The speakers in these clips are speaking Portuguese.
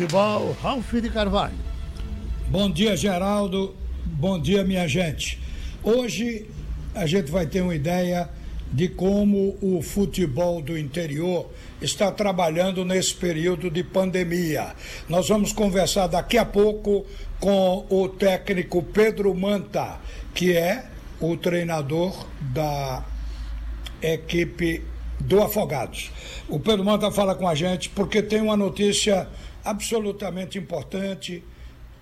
futebol, Ralf de Carvalho. Bom dia, Geraldo. Bom dia, minha gente. Hoje a gente vai ter uma ideia de como o futebol do interior está trabalhando nesse período de pandemia. Nós vamos conversar daqui a pouco com o técnico Pedro Manta, que é o treinador da equipe do Afogados. O Pedro Manta fala com a gente porque tem uma notícia absolutamente importante.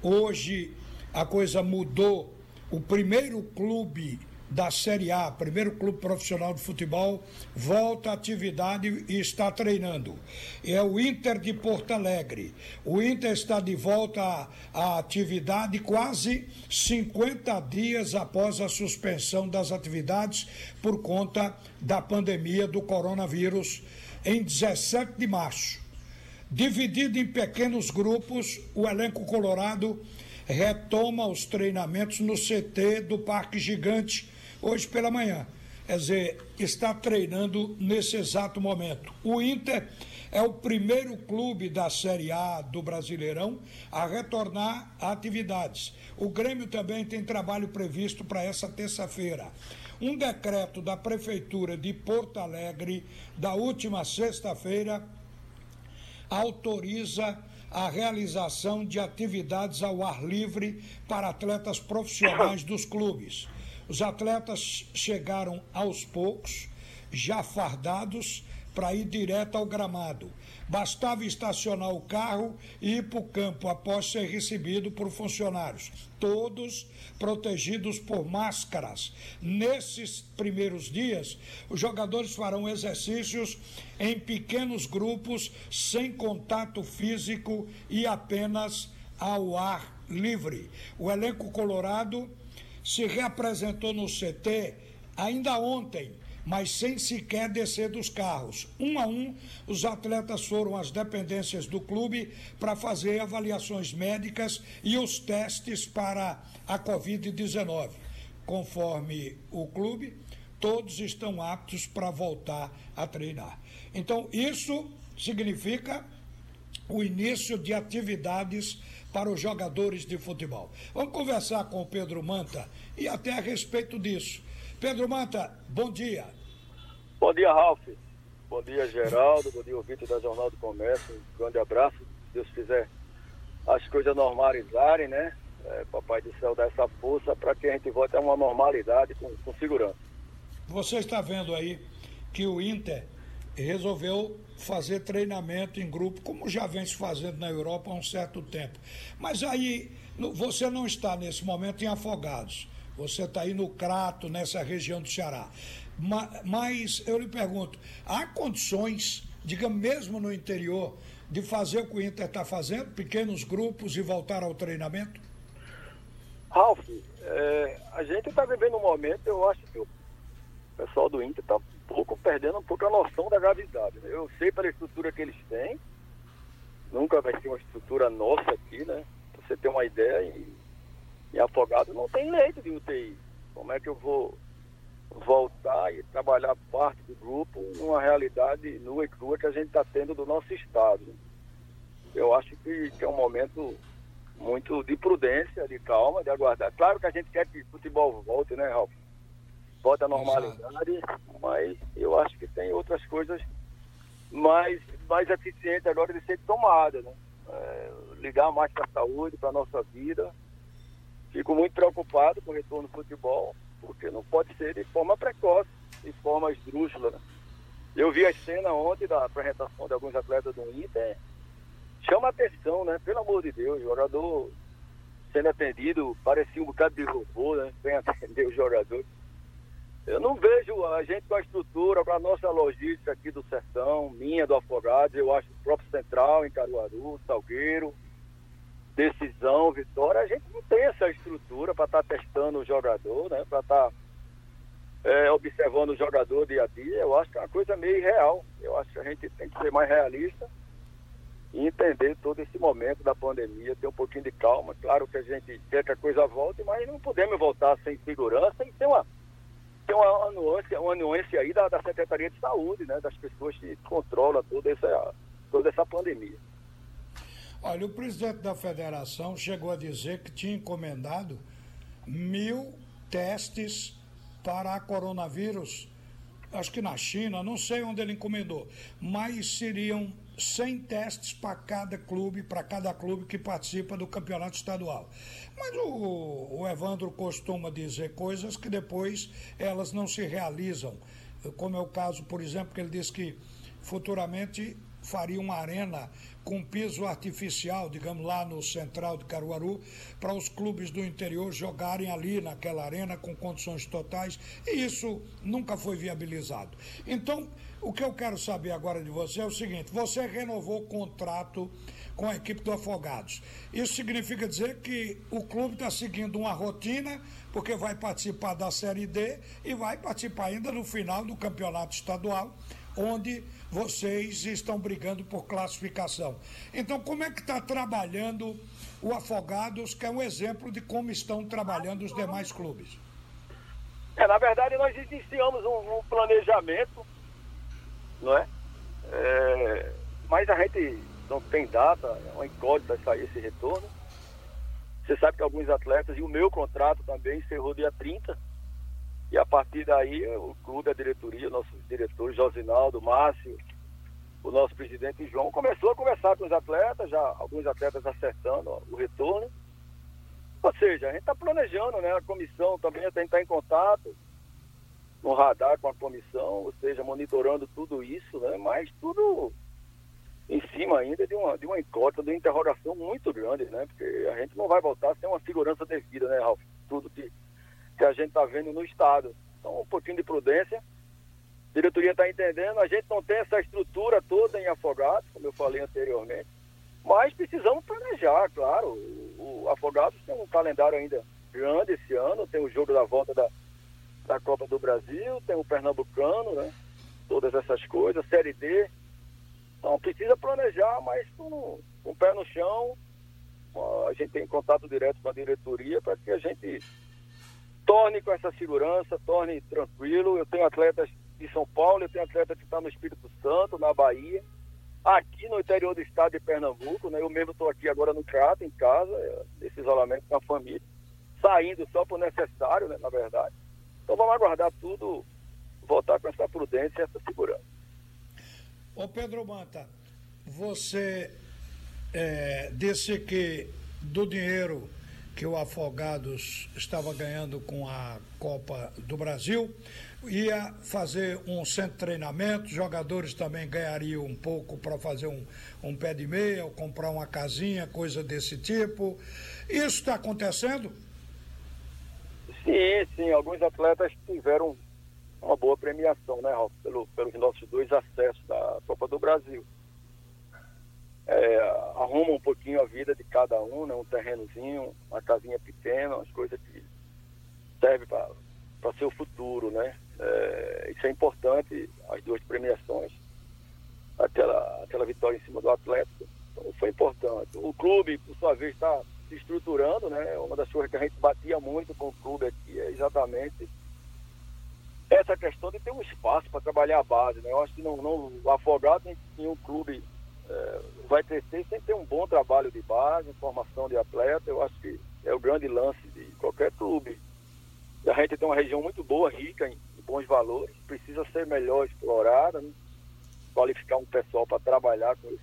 Hoje a coisa mudou. O primeiro clube da Série A, primeiro clube profissional de futebol, volta à atividade e está treinando. É o Inter de Porto Alegre. O Inter está de volta à, atividade quase 50 dias após a suspensão das atividades por conta da pandemia do coronavírus em 17 de março. Dividido em pequenos grupos, o elenco colorado retoma os treinamentos no CT do Parque Gigante hoje pela manhã. Quer dizer, está treinando nesse exato momento. O Inter é o primeiro clube da Série A do Brasileirão a retornar a atividades. O Grêmio também tem trabalho previsto para essa terça-feira. Um decreto da Prefeitura de Porto Alegre, da última sexta-feira, autoriza a realização de atividades ao ar livre para atletas profissionais dos clubes. Os atletas chegaram aos poucos, já fardados, para ir direto ao gramado. Bastava estacionar o carro e ir para o campo após ser recebido por funcionários, todos protegidos por máscaras. Nesses primeiros dias, os jogadores farão exercícios em pequenos grupos, sem contato físico e apenas ao ar livre. O elenco colorado se reapresentou no CT ainda ontem, mas sem sequer descer dos carros. Um a um, os atletas foram às dependências do clube para fazer avaliações médicas e os testes para a Covid-19. Conforme o clube, todos estão aptos para voltar a treinar. Então, isso significa o início de atividades para os jogadores de futebol. Vamos conversar com o Pedro Manta e até a respeito disso. Pedro Manta, bom dia. Bom dia, Ralf. Bom dia, Geraldo. bom dia, ouvinte da Jornal do Comércio. Um grande abraço. Se Deus quiser as coisas normalizarem, né? É, Papai do céu dá essa força para que a gente volte a uma normalidade com, com segurança. Você está vendo aí que o Inter resolveu fazer treinamento em grupo, como já vem se fazendo na Europa há um certo tempo. Mas aí você não está nesse momento em Afogados, você está aí no Crato, nessa região do Ceará. Mas eu lhe pergunto, há condições, digamos mesmo no interior, de fazer o que o Inter está fazendo, pequenos grupos e voltar ao treinamento? Ralf, é, a gente está vivendo um momento, eu acho que o pessoal do Inter está um pouco perdendo um pouco a noção da gravidade. Né? Eu sei pela estrutura que eles têm, nunca vai ser uma estrutura nossa aqui, né? Pra você ter uma ideia, em Afogado não tem leito de UTI. Como é que eu vou voltar e trabalhar parte do grupo numa realidade nua e crua que a gente está tendo do nosso estado? Eu acho que, que é um momento muito de prudência, de calma, de aguardar. Claro que a gente quer que o futebol volte, né, Ralf? volta à normalidade, Exato. mas eu acho que tem outras coisas mais, mais eficientes agora de ser tomadas, né? É, ligar mais para a saúde, para a nossa vida. Fico muito preocupado com o retorno do futebol, porque não pode ser de forma precoce, de forma esdrúxula. Eu vi a cena ontem da apresentação de alguns atletas do Inter, chama atenção, né? Pelo amor de Deus, o jogador sendo atendido, parecia um bocado de robô, né? Vem atender o jogador. Eu não vejo a gente com a estrutura, com a nossa logística aqui do Sertão, minha do Afogado, eu acho o próprio Central em Caruaru, Salgueiro, Decisão, Vitória, a gente não tem essa estrutura para estar tá testando o jogador, né? Para estar tá, é, observando o jogador dia a dia. Eu acho que é uma coisa meio irreal. Eu acho que a gente tem que ser mais realista e entender todo esse momento da pandemia, ter um pouquinho de calma. Claro que a gente quer que a coisa volte, mas não podemos voltar sem segurança e ter uma tem uma nuance, uma nuance aí da, da Secretaria de Saúde, né, das pessoas que controlam toda essa, toda essa pandemia. Olha, o presidente da federação chegou a dizer que tinha encomendado mil testes para coronavírus, acho que na China, não sei onde ele encomendou, mas seriam 100 testes para cada clube, para cada clube que participa do campeonato estadual. Mas o, o Evandro costuma dizer coisas que depois elas não se realizam, como é o caso, por exemplo, que ele diz que futuramente faria uma arena com piso artificial, digamos lá no central de Caruaru, para os clubes do interior jogarem ali naquela arena com condições totais, e isso nunca foi viabilizado. Então, o que eu quero saber agora de você é o seguinte: você renovou o contrato com a equipe do Afogados. Isso significa dizer que o clube está seguindo uma rotina, porque vai participar da Série D e vai participar ainda no final do campeonato estadual, onde vocês estão brigando por classificação. Então, como é que está trabalhando o Afogados, que é um exemplo de como estão trabalhando os demais clubes? É, na verdade, nós iniciamos um, um planejamento, não é? é? Mas a gente não tem data, é uma incógnita sair esse retorno. Você sabe que alguns atletas, e o meu contrato também encerrou dia 30, e a partir daí, o clube, a diretoria, nossos diretores, Josinaldo, Márcio, o nosso presidente João, começou a conversar com os atletas, já alguns atletas acertando ó, o retorno. Ou seja, a gente está planejando, né? A comissão também a gente está em contato no radar com a comissão, ou seja, monitorando tudo isso, né? Mas tudo em cima ainda de uma, de uma incógnita, de uma interrogação muito grande, né? Porque a gente não vai voltar sem uma segurança devida, né, Ralf? Tudo que que a gente está vendo no Estado. Então, um pouquinho de prudência. A diretoria está entendendo, a gente não tem essa estrutura toda em Afogados, como eu falei anteriormente, mas precisamos planejar, claro. O, Afogados tem um calendário ainda grande esse ano, tem o jogo da volta da, da Copa do Brasil, tem o Pernambucano, né? Todas essas coisas, Série D. Então precisa planejar, mas com, com o pé no chão. A gente tem contato direto com a diretoria para que a gente torne com essa segurança, torne tranquilo. Eu tenho atletas de São Paulo, eu tenho atleta que está no Espírito Santo, na Bahia, aqui no interior do estado de Pernambuco, né? Eu mesmo estou aqui agora no Crato, em casa, nesse isolamento com a família, saindo só por necessário, né, na verdade. Então vamos aguardar tudo, voltar com essa prudência e essa segurança. Ô Pedro Manta, você é, disse que do dinheiro que o Afogados estava ganhando com a Copa do Brasil. Ia fazer um centro de treinamento, jogadores também ganhariam um pouco para fazer um, um pé de meia, ou comprar uma casinha, coisa desse tipo. Isso está acontecendo? Sim, sim. Alguns atletas tiveram uma boa premiação, né, Ralf, pelo, pelos nossos dois acessos da Copa do Brasil é, arruma um pouquinho a vida de cada um, né? um terrenozinho, uma casinha pequena, umas coisas que servem para seu futuro, né? É, isso é importante, as duas premiações, aquela, aquela vitória em cima do Atlético, então, foi importante. O clube, por sua vez, está se estruturando, né? Uma das coisas que a gente batia muito com o clube aqui é exatamente essa questão de ter um espaço para trabalhar a base, né? Eu acho que não, não Afogado em um clube é, vai crescer sem ter um bom trabalho de base, formação de atleta. Eu acho que é o grande lance de qualquer clube. A gente tem uma região muito boa, rica em, em bons valores, precisa ser melhor explorada, né? qualificar um pessoal para trabalhar com, esse,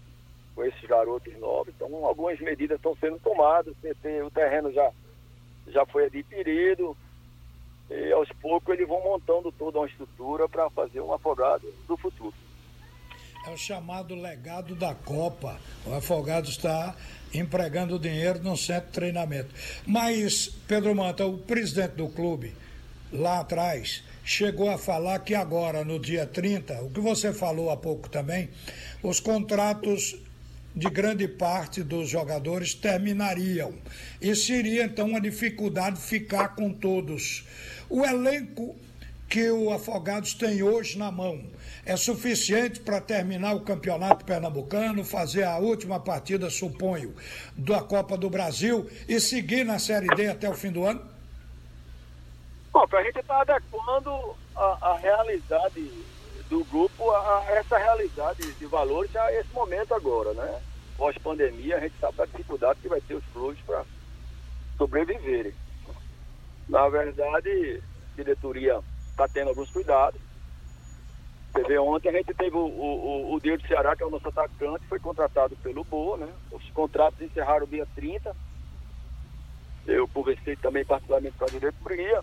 com esses garotos novos. Então, algumas medidas estão sendo tomadas, o terreno já, já foi adquirido, e aos poucos eles vão montando toda uma estrutura para fazer um afogado do futuro é o chamado legado da Copa. O Afogado está empregando dinheiro no centro de treinamento. Mas, Pedro Manta, o presidente do clube, lá atrás, chegou a falar que agora, no dia 30, o que você falou há pouco também, os contratos de grande parte dos jogadores terminariam. E seria então uma dificuldade ficar com todos. O elenco que o Afogados tem hoje na mão é suficiente para terminar o campeonato pernambucano, fazer a última partida, suponho, da Copa do Brasil e seguir na Série D até o fim do ano? Bom, a gente está adequando a, a, realidade do grupo a, a, essa realidade de valores a esse momento agora, né? pós-pandemia, a gente sabe da dificuldade que vai ter os clubes para sobreviverem. Na verdade, diretoria está tendo alguns cuidados. Você vê, ontem a gente teve o, o, o Diego do Ceará, que é o nosso atacante, foi contratado pelo Boa, né? Os contratos encerraram dia 30. Eu conversei também particularmente com a diretoria.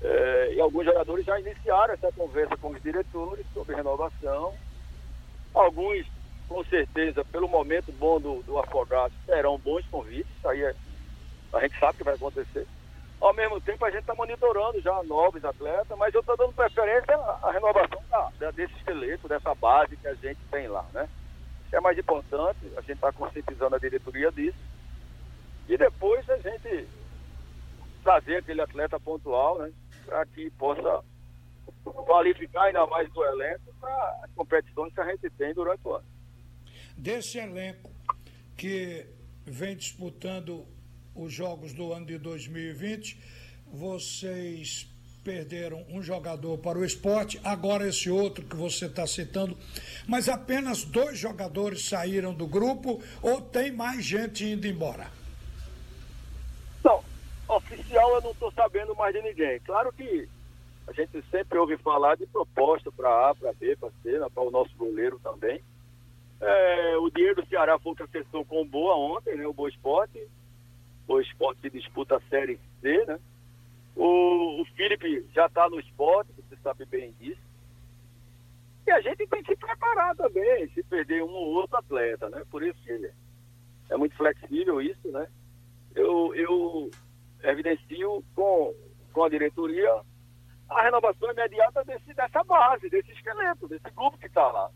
É, e alguns jogadores já iniciaram essa conversa com os diretores sobre renovação. Alguns, com certeza, pelo momento bom do, do Afogados, bons convites. Aí é, a gente sabe que vai acontecer. Ao mesmo tempo, a gente está monitorando já novos atletas, mas eu estou dando preferência à, renovação da, desse esqueleto, dessa base que a gente tem lá, né? Isso é mais importante, a gente está conscientizando a diretoria disso. E depois a gente trazer aquele atleta pontual, né? Para que possa qualificar ainda mais o elenco para as competições que a gente tem durante o ano. Desse elenco que vem disputando os jogos do ano de 2020, vocês perderam um jogador para o esporte, agora esse outro que você está citando, mas apenas dois jogadores saíram do grupo ou tem mais gente indo embora? Não, oficial eu não estou sabendo mais de ninguém. Claro que a gente sempre ouve falar de proposta para A, para B, para C, né, para o nosso goleiro também. É, o dinheiro do Ceará foi que acertou com o Boa ontem, né, o Boa Esporte o esporte que disputa a Série C, né? O, o Felipe já está no esporte, você sabe bem disso. E a gente tem que se preparar também, se perder um ou outro atleta, né? Por isso que é muito flexível isso, né? Eu, eu evidencio com, com a diretoria a renovação imediata desse, dessa base, desse esqueleto, desse grupo que está lá.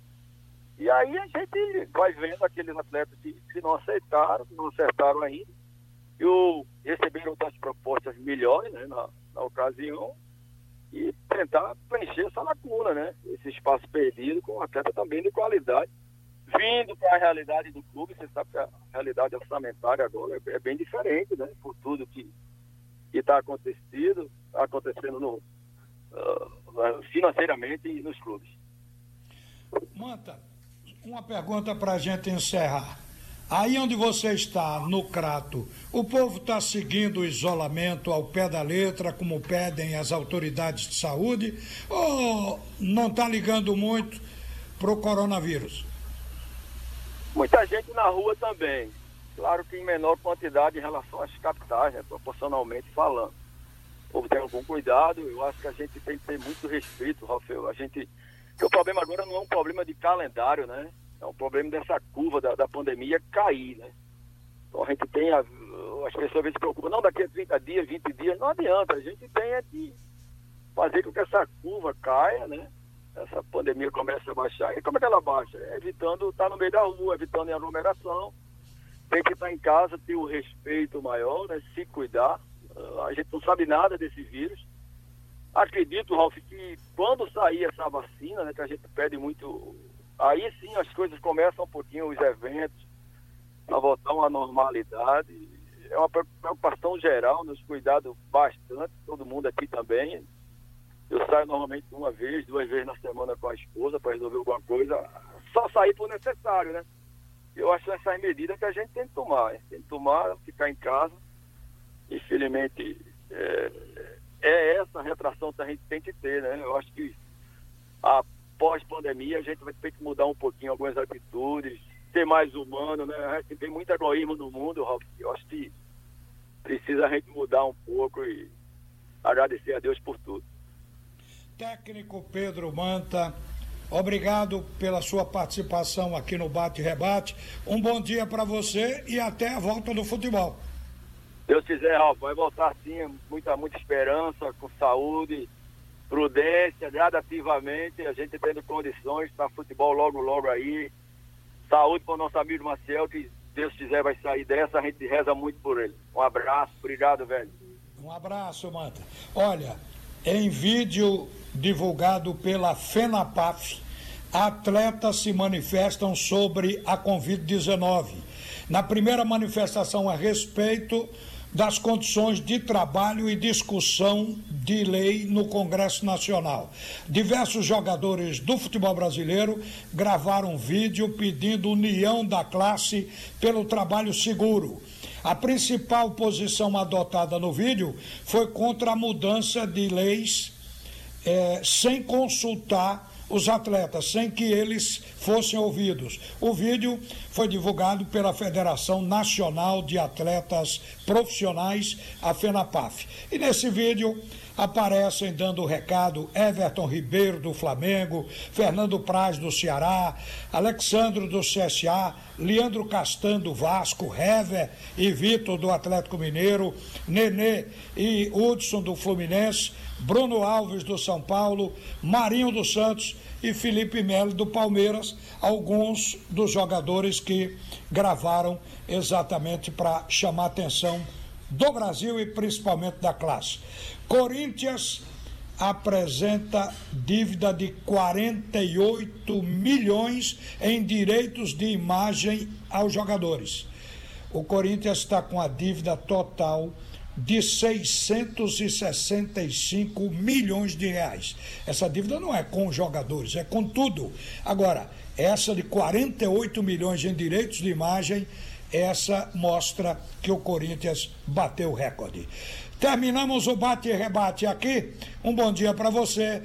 E aí a gente vai vendo aqueles atletas que, não aceitaram, não acertaram ainda, eu receberam outras propostas melhores né, na, na ocasião e tentar preencher essa lacuna, né? Esse espaço perdido com um atleta também de qualidade. Vindo para a realidade do clube, você sabe que a realidade orçamentária agora é, é bem diferente, né? Por tudo que está acontecendo, tá acontecendo no, uh, financeiramente e nos clubes. Manta, uma pergunta para a gente encerrar. Aí onde você está, no Crato, o povo está seguindo o isolamento ao pé da letra, como pedem as autoridades de saúde, ou não está ligando muito para o coronavírus? Muita gente na rua também. Claro que em menor quantidade em relação às capitais, né, proporcionalmente falando. O povo tem algum cuidado, eu acho que a gente tem que ter muito respeito, Rafael. A gente. Porque o problema agora não é um problema de calendário, né? É um problema dessa curva da, da pandemia cair, né? Então a gente tem, a, as pessoas se preocupam, não, daqui a 30 dias, 20 dias, não adianta, a gente tem é que fazer com que essa curva caia, né? Essa pandemia comece a baixar. E como é que ela baixa? É evitando estar no meio da rua, evitando aglomeração. Tem que estar em casa, ter o respeito maior, né? Se cuidar. A gente não sabe nada desse vírus. Acredito, Ralf, que quando sair essa vacina, né, que a gente pede muito Aí sim as coisas começam um pouquinho, os eventos, a voltar uma normalidade. É uma preocupação geral, nos cuidado bastante, todo mundo aqui também. Eu saio normalmente uma vez, duas vezes na semana com a esposa para resolver alguma coisa. Só sair por necessário, né? Eu acho essas medidas que a gente tem que tomar. Tem que tomar, ficar em casa. Infelizmente, é, é essa retração que a gente tem que ter, né? Eu acho que a pós-pandemia, a gente vai ter que mudar um pouquinho algumas atitudes, ser mais humano, né? A gente tem muito egoísmo no mundo, Ralf. Eu acho que precisa a gente mudar um pouco e agradecer a Deus por tudo. Técnico Pedro Manta, obrigado pela sua participação aqui no Bate Rebate. Um bom dia para você e até a volta do futebol. Deus quiser, Ralf, vai voltar sim, muita, muita esperança, com saúde prudência, gradativamente, a gente tendo condições para futebol logo, logo aí. Saúde para o nosso amigo Marcel, que Deus quiser vai sair dessa, a gente reza muito por ele. Um abraço, obrigado, velho. Um abraço, Manta. Olha, em vídeo divulgado pela FENAPAF, atletas se manifestam sobre a Covid-19. Na primeira manifestação a respeito, das condições de trabalho e discussão de lei no Congresso Nacional. Diversos jogadores do futebol brasileiro gravaram vídeo pedindo união da classe pelo trabalho seguro. A principal posição adotada no vídeo foi contra a mudança de leis é, sem consultar os atletas, sem que eles fossem ouvidos. O vídeo foi divulgado pela Federação Nacional de Atletas Profissionais, a FENAPAF. E nesse vídeo aparecem dando o recado Everton Ribeiro do Flamengo, Fernando Praz do Ceará, Alexandro do CSA, Leandro Castan do Vasco, Hever e Vitor do Atlético Mineiro, Nenê e Hudson do Fluminense, Bruno Alves do São Paulo, Marinho dos Santos e Felipe Melo do Palmeiras, alguns dos jogadores que gravaram exatamente para chamar atenção do Brasil e principalmente da classe. Corinthians apresenta dívida de 48 milhões em direitos de imagem aos jogadores. O Corinthians está com a dívida total de 665 milhões de reais. Essa dívida não é com os jogadores, é com tudo. Agora, essa de 48 milhões em direitos de imagem, essa mostra que o Corinthians bateu o recorde. Terminamos o bate e rebate aqui. Um bom dia para você.